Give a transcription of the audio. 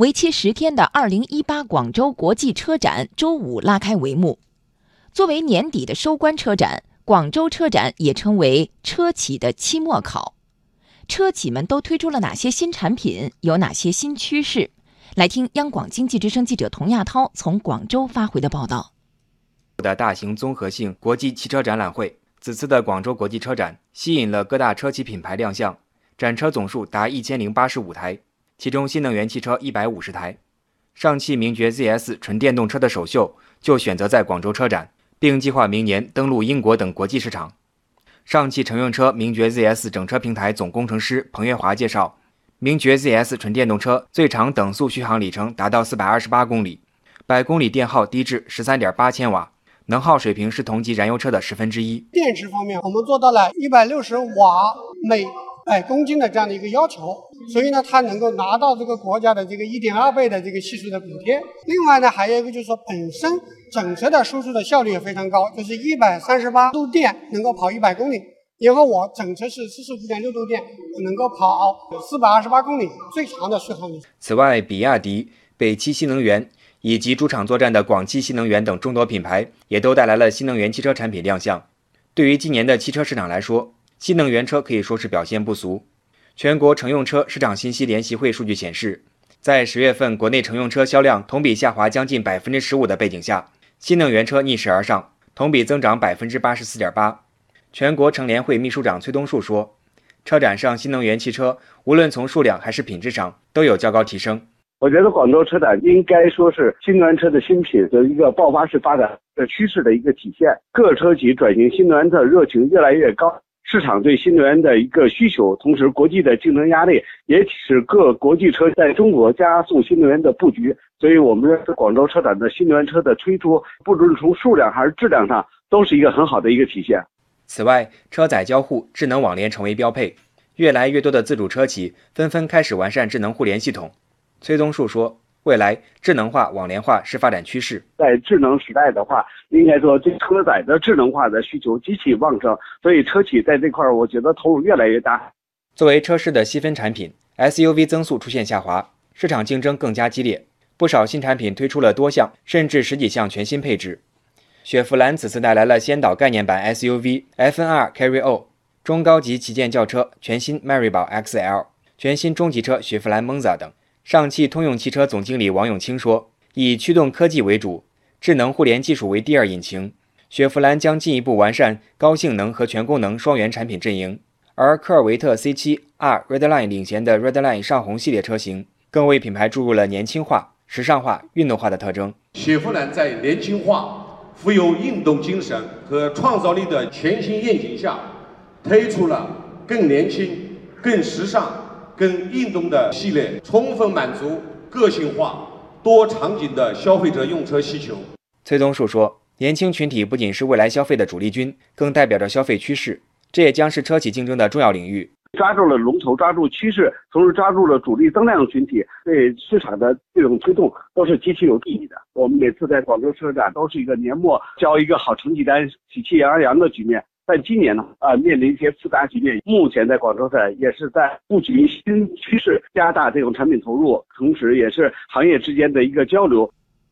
为期十天的2018广州国际车展周五拉开帷幕。作为年底的收官车展，广州车展也称为车企的期末考。车企们都推出了哪些新产品？有哪些新趋势？来听央广经济之声记者童亚涛从广州发回的报道。的大型综合性国际汽车展览会，此次的广州国际车展吸引了各大车企品牌亮相，展车总数达一千零八十五台。其中，新能源汽车一百五十台，上汽名爵 ZS 纯电动车的首秀就选择在广州车展，并计划明年登陆英国等国际市场。上汽乘用车名爵 ZS 整车平台总工程师彭月华介绍，名爵 ZS 纯电动车最长等速续航里程达到四百二十八公里，百公里电耗低至十三点八千瓦，能耗水平是同级燃油车的十分之一。电池方面，我们做到了一百六十瓦每百公斤的这样的一个要求。所以呢，它能够拿到这个国家的这个一点二倍的这个系数的补贴。另外呢，还有一个就是说，本身整车的输出的效率也非常高，就是一百三十八度电能够跑一百公里。因为我整车是四十五点六度电，能够跑四百二十八公里，最长的续航里程。此外，比亚迪、北汽新能源以及主场作战的广汽新能源等众多品牌，也都带来了新能源汽车产品亮相。对于今年的汽车市场来说，新能源车可以说是表现不俗。全国乘用车市场信息联席会数据显示，在十月份国内乘用车销量同比下滑将近百分之十五的背景下，新能源车逆势而上，同比增长百分之八十四点八。全国乘联会秘书长崔东树说：“车展上新能源汽车无论从数量还是品质上都有较高提升。我觉得广州车展应该说是新能源车的新品的一个爆发式发展的趋势的一个体现，各车企转型新能源的热情越来越高。”市场对新能源的一个需求，同时国际的竞争压力也使各国际车在中国加速新能源的布局。所以，我们广州车展的新能源车的推出，不论从数量还是质量上，都是一个很好的一个体现。此外，车载交互、智能网联成为标配，越来越多的自主车企纷纷开始完善智能互联系统。崔宗树说。未来智能化、网联化是发展趋势。在智能时代的话，应该说这车载的智能化的需求极其旺盛，所以车企在这块儿，我觉得投入越来越大。作为车市的细分产品，SUV 增速出现下滑，市场竞争更加激烈。不少新产品推出了多项甚至十几项全新配置。雪佛兰此次带来了先导概念版 SUV FNR Carry-O，中高级旗舰轿车全新迈锐宝 XL，全新中级车雪佛兰 Monza 等。上汽通用汽车总经理王永清说：“以驱动科技为主，智能互联技术为第二引擎。雪佛兰将进一步完善高性能和全功能双元产品阵营，而科尔维特 C7 R Redline 领衔的 Redline 上红系列车型，更为品牌注入了年轻化、时尚化、运动化的特征。雪佛兰在年轻化、富有运动精神和创造力的全新愿景下，推出了更年轻、更时尚。”跟运动的系列，充分满足个性化、多场景的消费者用车需求。崔宗树说：“年轻群体不仅是未来消费的主力军，更代表着消费趋势，这也将是车企竞争的重要领域。抓住了龙头，抓住趋势，同时抓住了主力增量群体，对市场的这种推动都是极其有意义的。我们每次在广州车展都是一个年末交一个好成绩单，喜气洋洋的局面。”但今年呢，呃，面临一些复杂局面。目前在广州站也是在布局新趋势，加大这种产品投入，同时也是行业之间的一个交流。